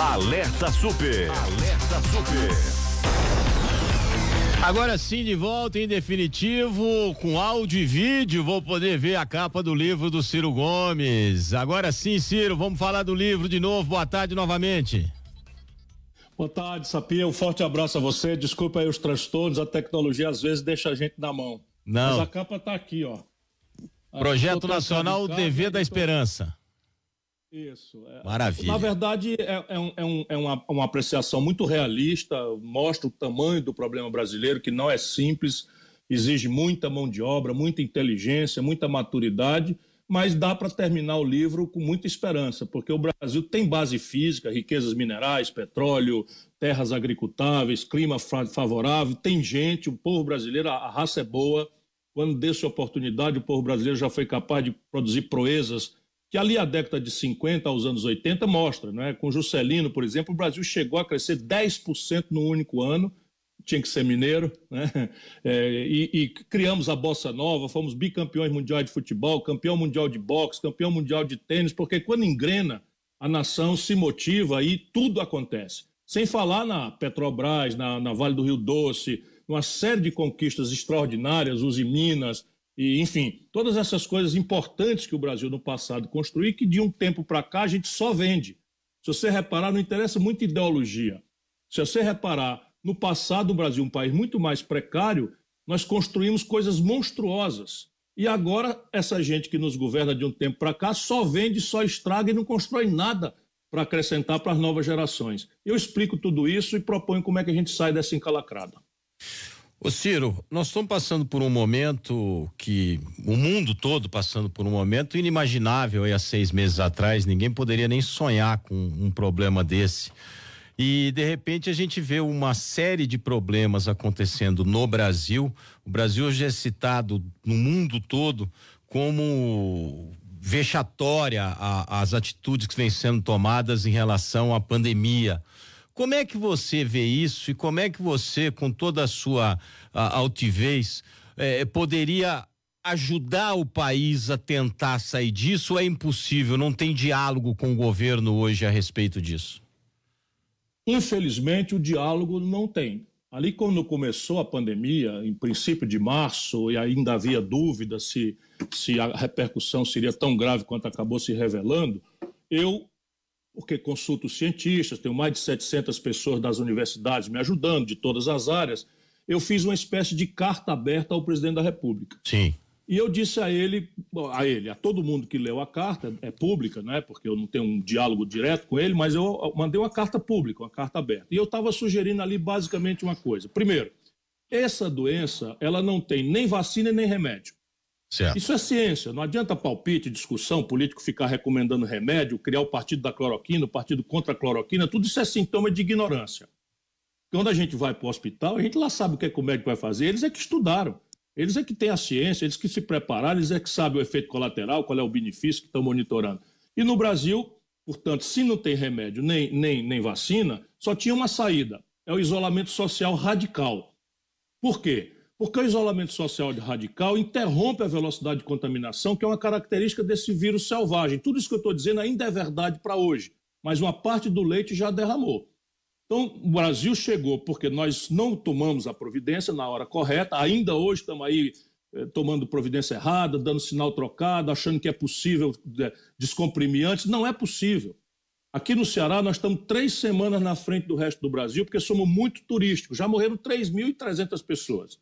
Alerta Super. Alerta Super. Agora sim, de volta em definitivo, com áudio e vídeo, vou poder ver a capa do livro do Ciro Gomes. Agora sim, Ciro, vamos falar do livro de novo. Boa tarde novamente. Boa tarde, Sapia. Um forte abraço a você. Desculpa aí os transtornos, a tecnologia às vezes deixa a gente na mão. Não. Mas a capa tá aqui, ó. Projeto Nacional TV da Esperança. Isso. É, Maravilha. Na verdade, é, é, um, é, um, é uma, uma, apreciação muito realista, mostra o tamanho do problema brasileiro, que não é simples, exige muita mão de obra, muita inteligência, muita maturidade, mas dá para terminar o livro com muita esperança, porque o Brasil tem base física, riquezas minerais, petróleo, terras agricultáveis, clima favorável, tem gente, o povo brasileiro, a, a raça é boa. Quando desse oportunidade, o povo brasileiro já foi capaz de produzir proezas que ali a década de 50 aos anos 80 mostra, né? Com Juscelino, por exemplo, o Brasil chegou a crescer 10% no único ano, tinha que ser mineiro, né? É, e, e, criamos a Bossa Nova, fomos bicampeões mundiais de futebol, campeão mundial de boxe, campeão mundial de tênis, porque quando engrena, a nação se motiva e tudo acontece. Sem falar na Petrobras, na, na Vale do Rio Doce, uma série de conquistas extraordinárias, Uzi Minas, e, enfim, todas essas coisas importantes que o Brasil no passado construiu que de um tempo para cá a gente só vende. Se você reparar, não interessa muito ideologia. Se você reparar, no passado o Brasil, um país muito mais precário, nós construímos coisas monstruosas. E agora essa gente que nos governa de um tempo para cá só vende, só estraga e não constrói nada para acrescentar para as novas gerações. Eu explico tudo isso e proponho como é que a gente sai dessa encalacrada. Ô Ciro, nós estamos passando por um momento que o mundo todo passando por um momento inimaginável aí há seis meses atrás, ninguém poderia nem sonhar com um problema desse. E de repente a gente vê uma série de problemas acontecendo no Brasil. O Brasil hoje é citado no mundo todo como vexatória a, as atitudes que vêm sendo tomadas em relação à pandemia. Como é que você vê isso e como é que você, com toda a sua a, altivez, eh, poderia ajudar o país a tentar sair disso é impossível? Não tem diálogo com o governo hoje a respeito disso? Infelizmente, o diálogo não tem. Ali, quando começou a pandemia, em princípio de março, e ainda havia dúvida se, se a repercussão seria tão grave quanto acabou se revelando, eu porque consulto cientistas, tenho mais de 700 pessoas das universidades me ajudando, de todas as áreas. Eu fiz uma espécie de carta aberta ao presidente da República. Sim. E eu disse a ele, a ele, a todo mundo que leu a carta, é pública, né? Porque eu não tenho um diálogo direto com ele, mas eu mandei uma carta pública, uma carta aberta. E eu estava sugerindo ali basicamente uma coisa. Primeiro, essa doença, ela não tem nem vacina nem remédio. Certo. Isso é ciência. Não adianta palpite, discussão, político ficar recomendando remédio, criar o partido da cloroquina, o partido contra a cloroquina, tudo isso é sintoma de ignorância. Quando a gente vai para o hospital, a gente lá sabe o que, é que o médico vai fazer, eles é que estudaram. Eles é que têm a ciência, eles que se prepararam, eles é que sabem o efeito colateral, qual é o benefício que estão monitorando. E no Brasil, portanto, se não tem remédio nem, nem, nem vacina, só tinha uma saída: é o isolamento social radical. Por quê? Porque o isolamento social radical interrompe a velocidade de contaminação, que é uma característica desse vírus selvagem. Tudo isso que eu estou dizendo ainda é verdade para hoje, mas uma parte do leite já derramou. Então, o Brasil chegou porque nós não tomamos a providência na hora correta, ainda hoje estamos aí eh, tomando providência errada, dando sinal trocado, achando que é possível eh, descomprimir antes. Não é possível. Aqui no Ceará, nós estamos três semanas na frente do resto do Brasil, porque somos muito turísticos. Já morreram 3.300 pessoas.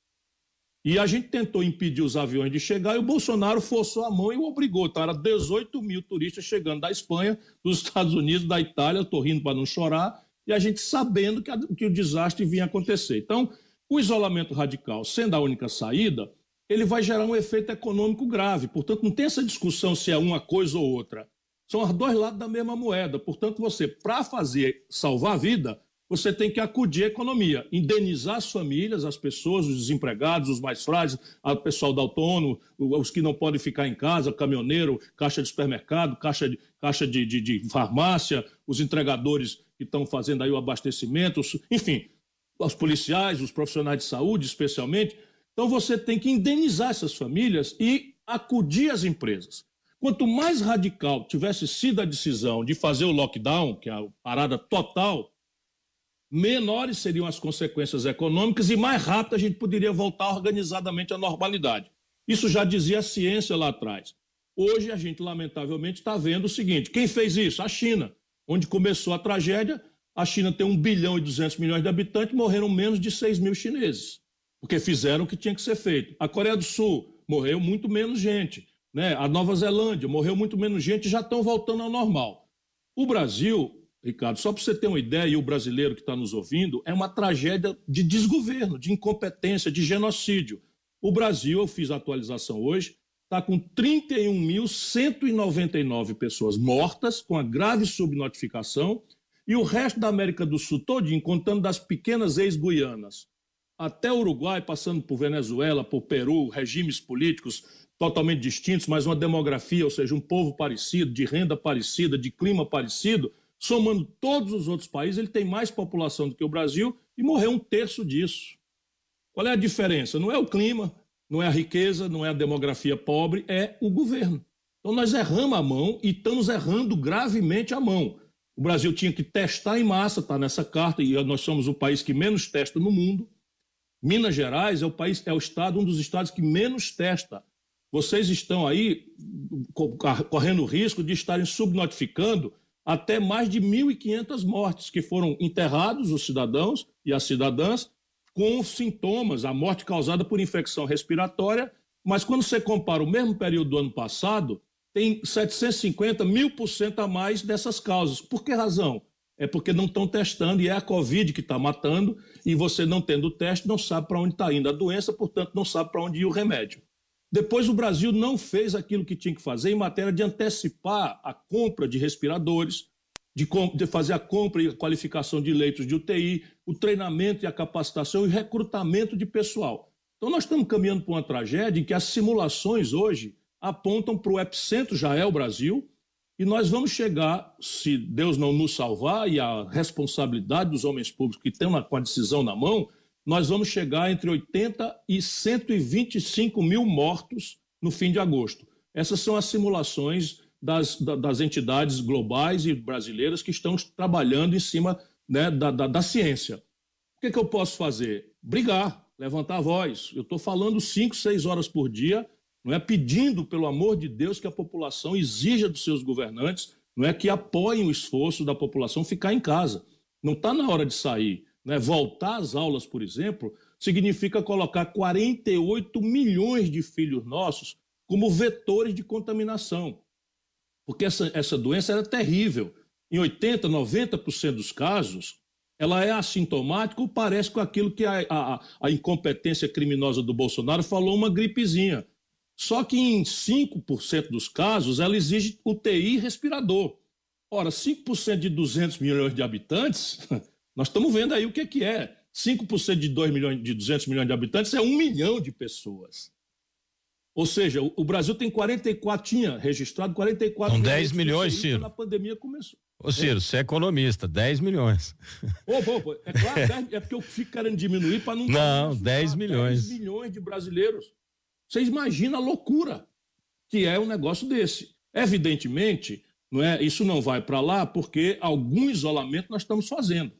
E a gente tentou impedir os aviões de chegar e o Bolsonaro forçou a mão e o obrigou. Então, era 18 mil turistas chegando da Espanha, dos Estados Unidos, da Itália, estou rindo para não chorar, e a gente sabendo que, a, que o desastre vinha acontecer. Então, o isolamento radical, sendo a única saída, ele vai gerar um efeito econômico grave. Portanto, não tem essa discussão se é uma coisa ou outra. São os dois lados da mesma moeda. Portanto, você, para fazer salvar a vida, você tem que acudir à economia, indenizar as famílias, as pessoas, os desempregados, os mais frágeis, o pessoal da autônomo, os que não podem ficar em casa, caminhoneiro, caixa de supermercado, caixa de, caixa de, de, de farmácia, os entregadores que estão fazendo aí o abastecimento, enfim, os policiais, os profissionais de saúde, especialmente. Então você tem que indenizar essas famílias e acudir às empresas. Quanto mais radical tivesse sido a decisão de fazer o lockdown, que é a parada total, menores seriam as consequências econômicas e mais rápido a gente poderia voltar organizadamente à normalidade. Isso já dizia a ciência lá atrás. Hoje a gente, lamentavelmente, está vendo o seguinte: quem fez isso? A China. Onde começou a tragédia, a China tem 1 bilhão e 200 milhões de habitantes, morreram menos de 6 mil chineses, porque fizeram o que tinha que ser feito. A Coreia do Sul morreu muito menos gente. Né? A Nova Zelândia morreu muito menos gente e já estão voltando ao normal. O Brasil, Ricardo, só para você ter uma ideia, e o brasileiro que está nos ouvindo, é uma tragédia de desgoverno, de incompetência, de genocídio. O Brasil, eu fiz a atualização hoje, está com 31.199 pessoas mortas, com a grave subnotificação, e o resto da América do Sul todinho, contando das pequenas ex-guianas, até o Uruguai, passando por Venezuela, por Peru, regimes políticos totalmente distintos, mas uma demografia, ou seja, um povo parecido, de renda parecida, de clima parecido, somando todos os outros países, ele tem mais população do que o Brasil e morreu um terço disso. Qual é a diferença? Não é o clima, não é a riqueza, não é a demografia pobre, é o governo. Então nós erramos a mão e estamos errando gravemente a mão. O Brasil tinha que testar em massa, está nessa carta, e nós somos o país que menos testa no mundo. Minas Gerais é o país, é o estado, um dos estados que menos testa vocês estão aí correndo o risco de estarem subnotificando até mais de 1.500 mortes que foram enterrados, os cidadãos e as cidadãs, com sintomas, a morte causada por infecção respiratória, mas quando você compara o mesmo período do ano passado, tem 750 mil por cento a mais dessas causas. Por que razão? É porque não estão testando e é a Covid que está matando, e você não tendo o teste não sabe para onde está indo a doença, portanto não sabe para onde ir o remédio. Depois, o Brasil não fez aquilo que tinha que fazer em matéria de antecipar a compra de respiradores, de, de, fazer a compra e a qualificação de leitos de UTI, o treinamento e a capacitação e recrutamento de pessoal. Então, nós estamos caminhando para uma tragédia em que as simulações hoje apontam para o epicentro, já é o Brasil, e nós vamos chegar, se Deus não nos salvar e a responsabilidade dos homens públicos que estão com a decisão na mão, nós vamos chegar entre 80 e 125 mil mortos no fim de agosto. Essas são as simulações das, das entidades globais e brasileiras que estão trabalhando em cima né, da, da, da, ciência. O que, que eu posso fazer? Brigar, levantar a voz. Eu estou falando cinco, seis horas por dia, não é pedindo, pelo amor de Deus, que a população exija dos seus governantes, não é que apoiem o esforço da população ficar em casa. Não está na hora de sair. Né? Voltar às aulas, por exemplo, significa colocar 48 milhões de filhos nossos como vetores de contaminação. Porque essa, essa doença era terrível. Em 80%, 90% dos casos, ela é assintomática ou parece com aquilo que a, a, a, incompetência criminosa do Bolsonaro falou, uma gripezinha. Só que em 5% dos casos, ela exige UTI e respirador. Ora, 5% de 200 milhões de habitantes Nós estamos vendo aí o que, que é. 5% de 2 milhões, de 200 milhões de habitantes é 1 milhão de pessoas. Ou seja, o, Brasil tem 44, tinha registrado 44 São 10 milhões, Ciro. A pandemia começou. Ô, Ciro, é. você é economista, 10 milhões. Opa, opa, é claro, é porque eu fico querendo diminuir para não. Não, 10 milhões. 10 milhões de brasileiros. Vocês imaginam a loucura que é um negócio desse. Evidentemente, não é, isso não vai para lá porque algum isolamento nós estamos fazendo.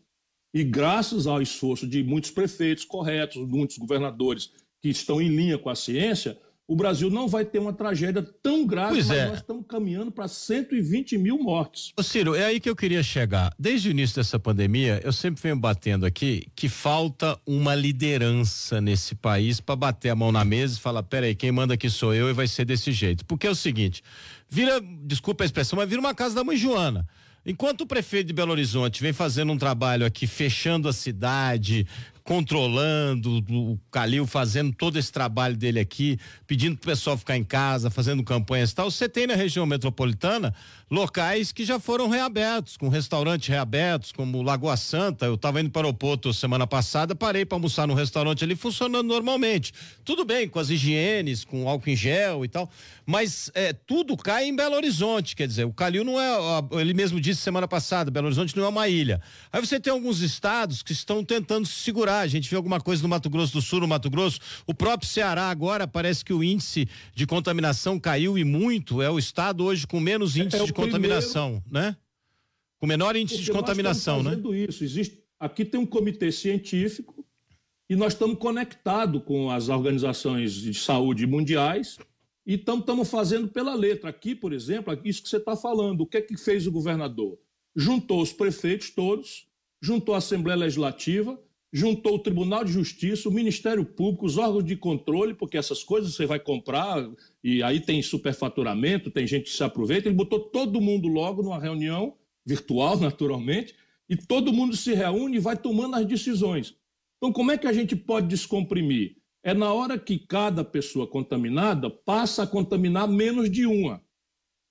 E graças ao esforço de muitos prefeitos corretos, muitos governadores que estão em linha com a ciência, o Brasil não vai ter uma tragédia tão grave, pois mas é. nós estamos caminhando para 120 mil mortes. Ô Ciro, é aí que eu queria chegar. Desde o início dessa pandemia, eu sempre venho batendo aqui que falta uma liderança nesse país para bater a mão na mesa e falar: peraí, quem manda aqui sou eu e vai ser desse jeito. Porque é o seguinte: vira, desculpa a expressão, mas vira uma casa da mãe Joana. Enquanto o prefeito de Belo Horizonte vem fazendo um trabalho aqui, fechando a cidade, controlando, o Calil fazendo todo esse trabalho dele aqui, pedindo pro pessoal ficar em casa, fazendo campanhas e tal. Você tem na região metropolitana locais que já foram reabertos, com restaurantes reabertos, como Lagoa Santa. Eu estava indo para o aeroporto semana passada, parei para almoçar no restaurante ali funcionando normalmente. Tudo bem, com as higienes, com álcool em gel e tal, mas é, tudo cai em Belo Horizonte, quer dizer, o Calil não é, ele mesmo disse semana passada, Belo Horizonte não é uma ilha. Aí você tem alguns estados que estão tentando se segurar A gente vê alguma coisa no Mato Grosso do Sul, no Mato Grosso. O próprio Ceará agora parece que o índice de contaminação caiu e muito. É o estado hoje com menos é, índice é, é de contaminação, primeiro... né? Com menor índice Porque de contaminação, nós estamos né? isso. Existe, aqui tem um comitê científico e nós estamos conectados com as organizações de saúde mundiais e estamos fazendo pela letra. Aqui, por exemplo, isso que você está falando, o que é que fez o governador? Juntou os prefeitos todos, juntou a Assembleia Legislativa, juntou o Tribunal de Justiça, o Ministério Público, os órgãos de controle, porque essas coisas você vai comprar e aí tem superfaturamento, tem gente que se aproveita. Ele botou todo mundo logo numa reunião virtual, naturalmente, e todo mundo se reúne e vai tomando as decisões. Então, como é que a gente pode descomprimir? É na hora que cada pessoa contaminada passa a contaminar menos de uma,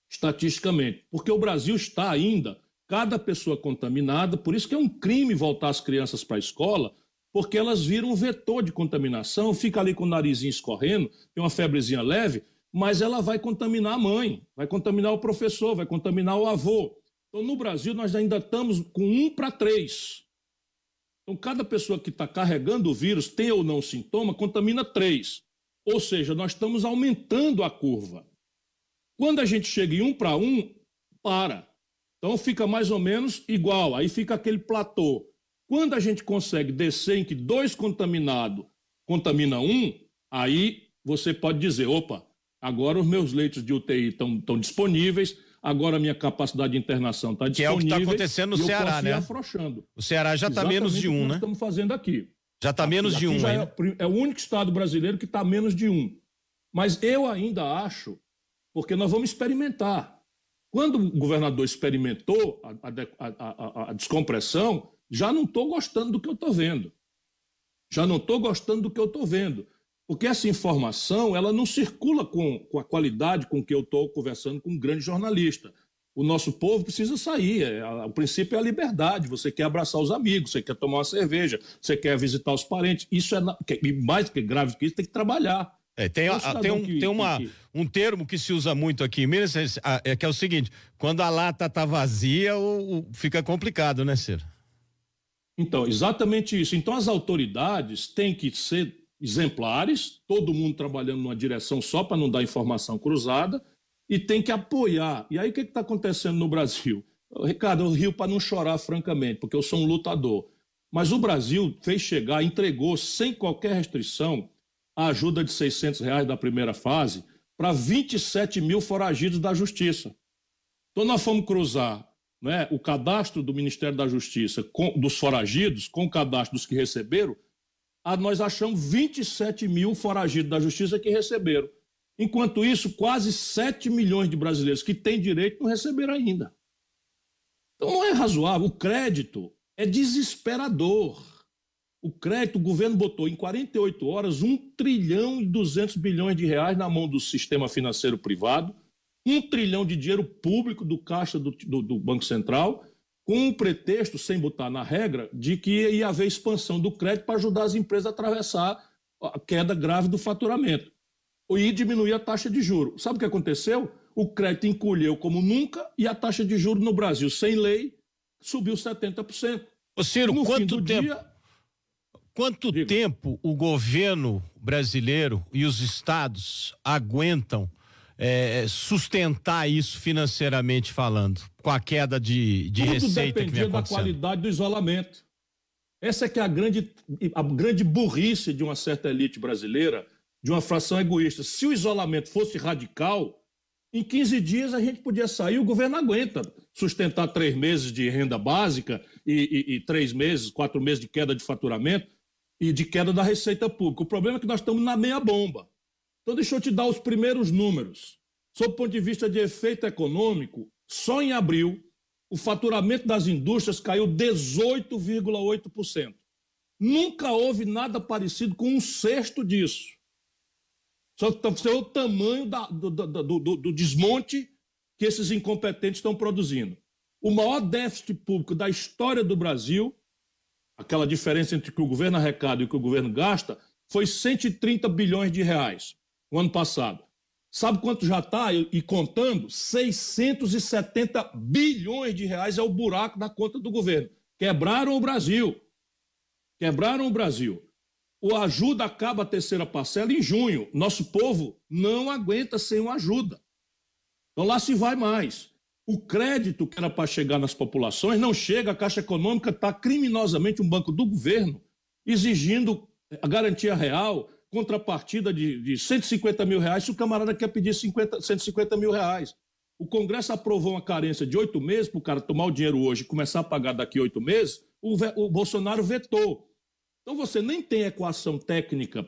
estatisticamente. Porque o Brasil está ainda, cada pessoa contaminada, por isso que é um crime voltar as crianças para a escola, porque elas viram um vetor de contaminação, fica ali com o narizinho escorrendo, tem uma febrezinha leve, mas ela vai contaminar a mãe, vai contaminar o professor, vai contaminar o avô. Então, no Brasil, nós ainda estamos com um para três. Então, cada pessoa que está carregando o vírus, tem ou não sintoma, contamina três. Ou seja, nós estamos aumentando a curva. Quando a gente chega em um para um, para. Então fica mais ou menos igual, aí fica aquele platô. Quando a gente consegue descer em que dois contaminados contamina um, aí você pode dizer: opa, agora os meus leitos de UTI estão disponíveis, agora a minha capacidade de internação está disponível. Que é o que está acontecendo no Ceará, né? Afrouxando. O Ceará já está menos de um, né? estamos fazendo aqui. Já está menos de um, é, é, o único estado brasileiro que está menos de um. Mas eu ainda acho, porque nós vamos experimentar. Quando o governador experimentou a, a, a, a descompressão, já não estou gostando do que eu estou vendo. Já não estou gostando do que eu estou vendo. Porque essa informação ela não circula com, com a qualidade com que eu estou conversando com um grande jornalista. O nosso povo precisa sair. É, o princípio é a liberdade. Você quer abraçar os amigos, você quer tomar uma cerveja, você quer visitar os parentes. Isso é mais que grave que isso, tem que trabalhar. É, tem, a, tem, um, que, tem uma, que... um termo que se usa muito aqui em Minas, é, é que é o seguinte: quando a lata está vazia, o, o, fica complicado, né, Ciro? Então, exatamente isso. Então, as autoridades têm que ser exemplares, todo mundo trabalhando numa direção só para não dar informação cruzada, e tem que apoiar. E aí o que está acontecendo no Brasil? Ricardo, eu rio para não chorar, francamente, porque eu sou um lutador. Mas o Brasil fez chegar, entregou sem qualquer restrição a ajuda de 600 reais da primeira fase para 27 mil foragidos da Justiça. Então nós fomos cruzar né, o cadastro do Ministério da Justiça com, dos foragidos com o cadastro dos que receberam, nós achamos 27 mil foragidos da justiça que receberam. Enquanto isso, quase 7 milhões de brasileiros que têm direito não receberam ainda. Então não é razoável. O crédito é desesperador. O crédito, o governo botou em 48 horas 1 trilhão e 200 bilhões de reais na mão do sistema financeiro privado, 1 trilhão de dinheiro público do caixa do, do, do Banco Central com um pretexto, sem botar na regra, de que ia haver expansão do crédito para ajudar as empresas a atravessar a queda grave do faturamento e diminuir a taxa de juros. Sabe o que aconteceu? O crédito encolheu como nunca e a taxa de juros no Brasil, sem lei, subiu 70%. Ô Ciro, no quanto tempo? Dia... Quanto Diga. tempo o governo brasileiro e os estados aguentam é, sustentar isso financeiramente falando, com a queda de, de Tudo receita que vem da qualidade do isolamento. Essa é que é a grande, a grande burrice de uma certa elite brasileira, de uma fração egoísta. Se o isolamento fosse radical, em 15 dias a gente podia sair, o governo aguenta sustentar três meses de renda básica e, e, e três meses, quatro meses de queda de faturamento e de queda da receita pública. O problema é que nós estamos na meia bomba. Então, deixa eu te dar os primeiros números. Sob o ponto de vista de efeito econômico, só em abril, o faturamento das indústrias caiu 18,8%. Nunca houve nada parecido com um sexto disso. Só que você o tamanho da, do, do, do, do desmonte que esses incompetentes estão produzindo. O maior déficit público da história do Brasil, aquela diferença entre o que o governo arrecada e o que o governo gasta, foi 130 bilhões de reais o ano passado. Sabe quanto já está? E contando, 670 bilhões de reais é o buraco na conta do governo. Quebraram o Brasil. quebraram o Brasil. O ajuda acaba a terceira parcela em junho. Nosso povo não aguenta sem o ajuda. Então lá se vai mais. O crédito que era para chegar nas populações não chega, a Caixa Econômica está criminosamente um banco do governo exigindo a garantia real, contrapartida de, de 150 mil reais, se o camarada quer pedir 50, 150 mil reais. O Congresso aprovou uma carência de oito meses para o cara tomar o dinheiro hoje e começar a pagar daqui oito meses, o, o Bolsonaro vetou. Então você nem tem equação técnica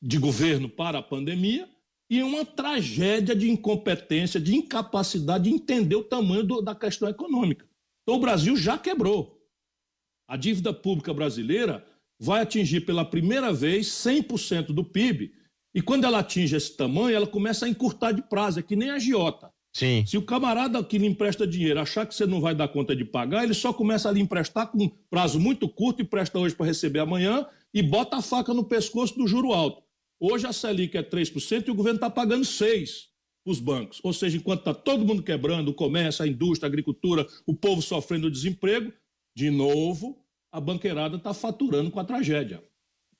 de governo para a pandemia e uma tragédia de incompetência, de incapacidade de entender o tamanho do, da questão econômica. Então o Brasil já quebrou. A dívida pública brasileira vai atingir pela primeira vez 100% do PIB. E quando ela atinge esse tamanho, ela começa a encurtar de prazo, é que nem a giota. Sim. Se o camarada que lhe empresta dinheiro achar que você não vai dar conta de pagar, ele só começa a lhe emprestar com prazo muito curto e presta hoje para receber amanhã e bota a faca no pescoço do juro alto. Hoje a Selic é 3% e o governo está pagando 6% para os bancos. Ou seja, enquanto está todo mundo quebrando, o comércio, a indústria, a agricultura, o povo sofrendo desemprego, de novo, a banqueirada está faturando com a tragédia,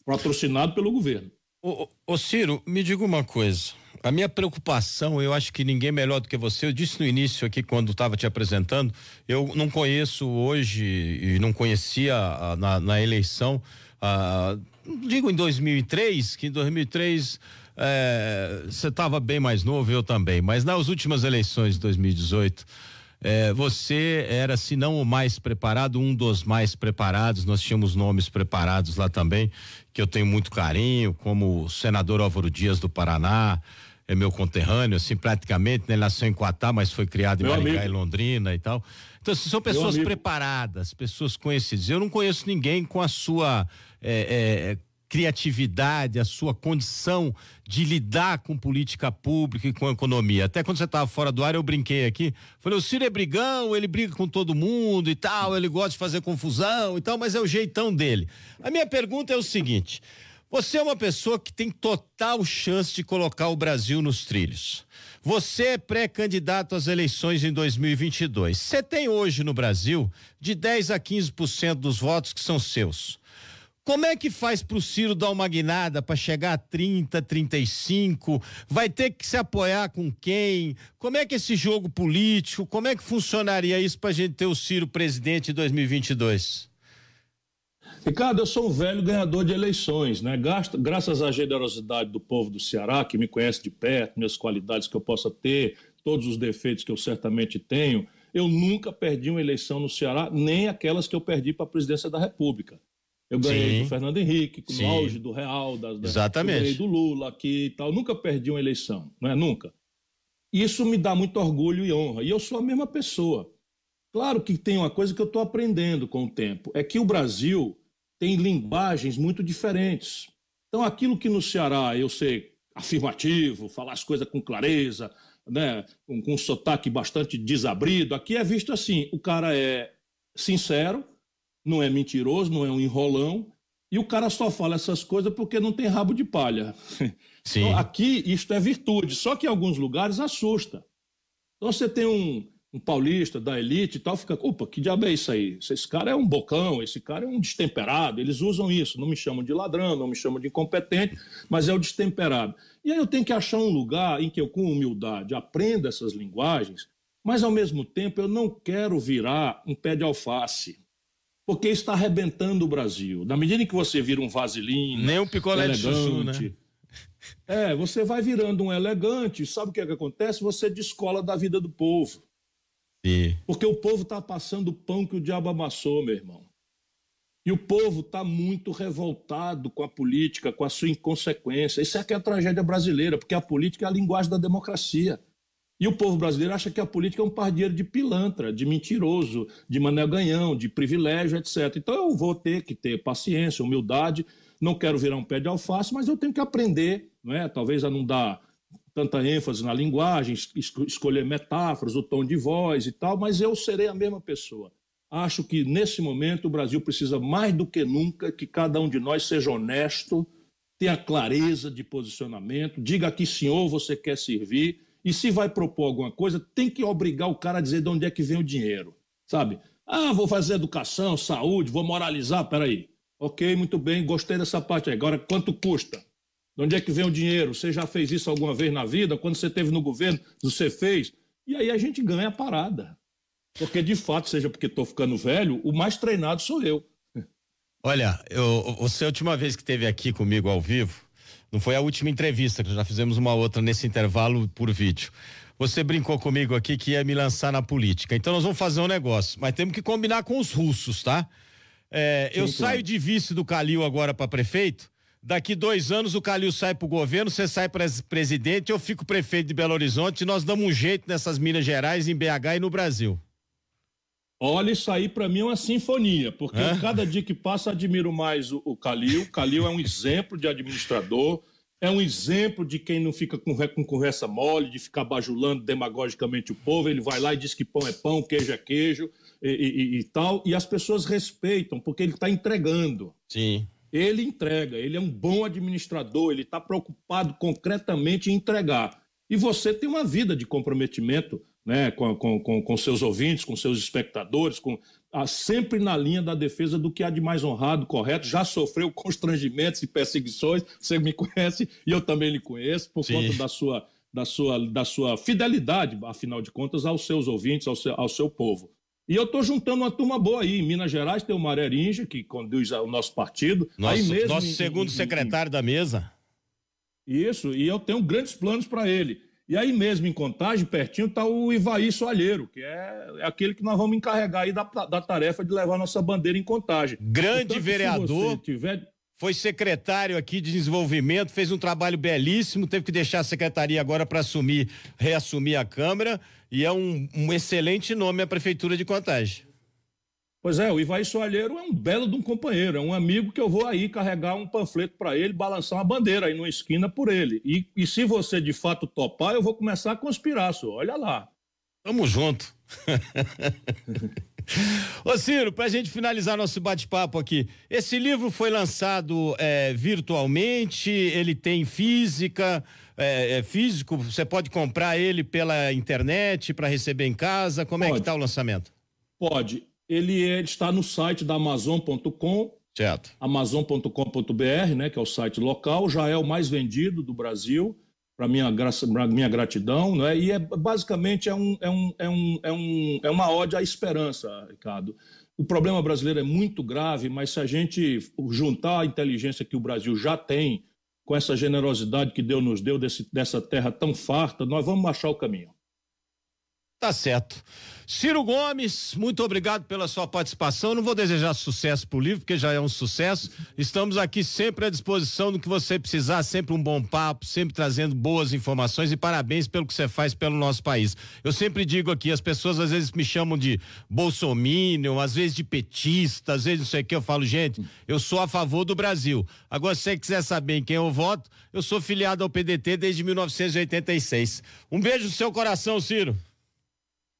patrocinado pelo governo. Ô, ô, Ciro, me diga uma coisa. A minha preocupação, eu acho que ninguém melhor do que você. Eu disse no início aqui, quando estava te apresentando, eu não conheço hoje e não conhecia a, na, na, eleição, a, digo em 2003, que em 2003 é, você estava bem mais novo, eu também, mas nas últimas eleições de 2018 é, você era, se não o mais preparado, um dos mais preparados. Nós tínhamos nomes preparados lá também, que eu tenho muito carinho, como o senador Álvaro Dias do Paraná, é meu conterrâneo, assim, praticamente, né? Ele nasceu em Quatá, mas foi criado em meu Maringá amigo. e Londrina e tal. Então, assim, são pessoas preparadas, pessoas conhecidas. Eu não conheço ninguém com a sua é, é, criatividade, a sua condição de lidar com política pública e com economia. Até quando você estava fora do ar, eu brinquei aqui. Falei, o Ciro é brigão, ele briga com todo mundo e tal, ele gosta de fazer confusão e tal, mas é o jeitão dele. A minha pergunta é o seguinte: você é uma pessoa que tem total chance de colocar o Brasil nos trilhos. Você é pré-candidato às eleições em 2022. Você tem hoje no Brasil de 10 a 15% dos votos que são seus. Como é que faz para o Ciro dar uma guinada para chegar a 30, 35? Vai ter que se apoiar com quem? Como é que esse jogo político, como é que funcionaria isso para a gente ter o Ciro presidente em 2022? Ricardo, eu sou um velho ganhador de eleições, né? Graças à generosidade do povo do Ceará, que me conhece de perto, minhas qualidades que eu possa ter, todos os defeitos que eu certamente tenho, eu nunca perdi uma eleição no Ceará, nem aquelas que eu perdi para a presidência da República. Eu ganhei Sim. do Fernando Henrique, no Sim. auge do Real, da, da, Exatamente. Eu ganhei do Lula aqui e tal. Nunca perdi uma eleição, não é? Nunca. Isso me dá muito orgulho e honra. E eu sou a mesma pessoa. Claro que tem uma coisa que eu estou aprendendo com o tempo: é que o Brasil tem linguagens muito diferentes. Então, aquilo que no Ceará eu sei afirmativo, falar as coisas com clareza, né, com, com um sotaque bastante desabrido, aqui é visto assim: o cara é sincero não é mentiroso, não é um enrolão, e o cara só fala essas coisas porque não tem rabo de palha. Sim. Então, aqui isto é virtude, só que em alguns lugares assusta. Então você tem um, um paulista da elite e tal, fica, opa, que diabo é isso aí? Esse cara é um bocão, esse cara é um destemperado, eles usam isso, não me chamam de ladrão, não me chamam de incompetente, mas é o destemperado. E aí eu tenho que achar um lugar em que eu, com humildade, aprenda essas linguagens, mas ao mesmo tempo eu não quero virar um pé de alface porque está arrebentando o Brasil. Na medida em que você vira um vaselina, nem um picolé elegante, de chuchu, né? É, você vai virando um elegante, sabe o que, é que acontece? Você descola da vida do povo. Sim. Porque o povo está passando o pão que o diabo amassou, meu irmão. E o povo está muito revoltado com a política, com a sua inconsequência. Isso é que é a tragédia brasileira, porque a política é a linguagem da democracia. E o povo brasileiro acha que a política é um pardieiro de pilantra, de mentiroso, de mané ganhão, de privilégio, etc. Então eu vou ter que ter paciência, humildade. Não quero virar um pé de alface, mas eu tenho que aprender, não é? talvez a não dar tanta ênfase na linguagem, escolher metáforas, o tom de voz e tal, mas eu serei a mesma pessoa. Acho que nesse momento o Brasil precisa mais do que nunca que cada um de nós seja honesto, tenha clareza de posicionamento, diga que senhor você quer servir e se vai propor alguma coisa, tem que obrigar o cara a dizer de onde é que vem o dinheiro, sabe? Ah, vou fazer educação, saúde, vou moralizar, peraí. Ok, muito bem, gostei dessa parte aí. Agora, quanto custa? De onde é que vem o dinheiro? Você já fez isso alguma vez na vida? Quando você esteve no governo, você fez? E aí a gente ganha a parada. Porque, de fato, seja porque estou ficando velho, o mais treinado sou eu. Olha, eu, você a última vez que esteve aqui comigo ao vivo, não foi a última entrevista, que já fizemos uma outra nesse intervalo por vídeo. Você brincou comigo aqui que ia me lançar na política. Então nós vamos fazer um negócio, mas temos que combinar com os russos, tá? É, eu saio de vice do Calil agora para prefeito. Daqui dois anos o Calil sai para o governo, você sai para presidente, eu fico prefeito de Belo Horizonte e nós damos um jeito nessas Minas Gerais, em BH e no Brasil. Olha, isso aí para mim é uma sinfonia, porque é? cada dia que passa admiro mais o, o Calil. O Calil é um exemplo de administrador, é um exemplo de quem não fica com, com conversa mole, de ficar bajulando demagogicamente o povo. Ele vai lá e diz que pão é pão, queijo é queijo e, e, e tal, e as pessoas respeitam, porque ele está entregando. Sim. Ele entrega, ele é um bom administrador, ele está preocupado concretamente em entregar. E você tem uma vida de comprometimento né, com, com, com, seus ouvintes, com seus espectadores, com, ah, sempre na linha da defesa do que há de mais honrado, correto. Já sofreu constrangimentos e perseguições, você me conhece e eu também lhe conheço, por Sim. conta da sua, da, sua, da sua fidelidade, afinal de contas, aos seus ouvintes, ao seu, ao seu povo. E eu estou juntando uma turma boa aí. Em Minas Gerais tem o Maré que conduz o nosso partido. Nosso, mesmo, nosso segundo em, secretário em, da mesa. Isso, e eu tenho grandes planos para ele. E aí mesmo em Contagem, pertinho, está o Ivaí Soalheiro, que é, é, aquele que nós vamos encarregar aí da, da tarefa de levar nossa bandeira em Contagem. Grande vereador. Tiver... Foi secretário aqui de desenvolvimento, fez um trabalho belíssimo, teve que deixar a secretaria agora para assumir, reassumir a Câmara, e é um, um excelente nome a Prefeitura de Contagem. Pois é, o Ivaí Soalheiro é um belo de um companheiro, é um amigo que eu vou aí carregar um panfleto para ele, balançar uma bandeira aí numa esquina por ele. E, e se você de fato topar, eu vou começar a conspirar, senhor. Olha lá. Tamo junto. Ô Ciro, pra gente finalizar nosso bate-papo aqui, esse livro foi lançado é, virtualmente, ele tem física, é, é, físico, você pode comprar ele pela internet para receber em casa, como pode. é que tá o lançamento? Pode, ele, é, ele está no site da Amazon.com. Certo. Amazon.com.br, né, que é o site local, já é o mais vendido do Brasil, para minha, graça, minha gratidão, né? E é basicamente é, um, é, um, é, um, é, um, é uma ode à esperança, Ricardo. O problema brasileiro é muito grave, mas se a gente juntar a inteligência que o Brasil já tem com essa generosidade que Deus nos deu desse, dessa terra tão farta, nós vamos achar o caminho. Tá certo. Ciro Gomes, muito obrigado pela sua participação. Não vou desejar sucesso pro livro, porque já é um sucesso. Estamos aqui sempre à disposição do que você precisar, sempre um bom papo, sempre trazendo boas informações e parabéns pelo que você faz pelo nosso país. Eu sempre digo aqui, as pessoas às vezes me chamam de bolsominion, às vezes de petista, às vezes não sei o que, eu falo, gente, eu sou a favor do Brasil. Agora, se você quiser saber em quem eu voto, eu sou filiado ao PDT desde 1986. Um beijo no seu coração, Ciro.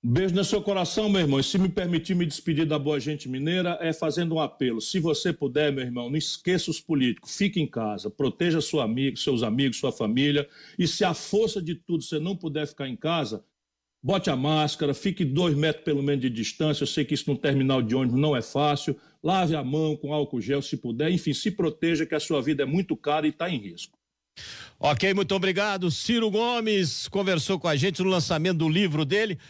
Beijo no seu coração, meu irmão. E se me permitir me despedir da boa gente mineira, é fazendo um apelo. Se você puder, meu irmão, não esqueça os políticos. Fique em casa, proteja sua amigo, seus amigos, sua família. E se a força de tudo você não puder ficar em casa, bote a máscara, fique dois metros pelo menos de distância. Eu sei que isso num terminal de ônibus não é fácil. Lave a mão com álcool gel se puder. Enfim, se proteja, que a sua vida é muito cara e está em risco. Ok, muito obrigado. Ciro Gomes conversou com a gente no lançamento do livro dele.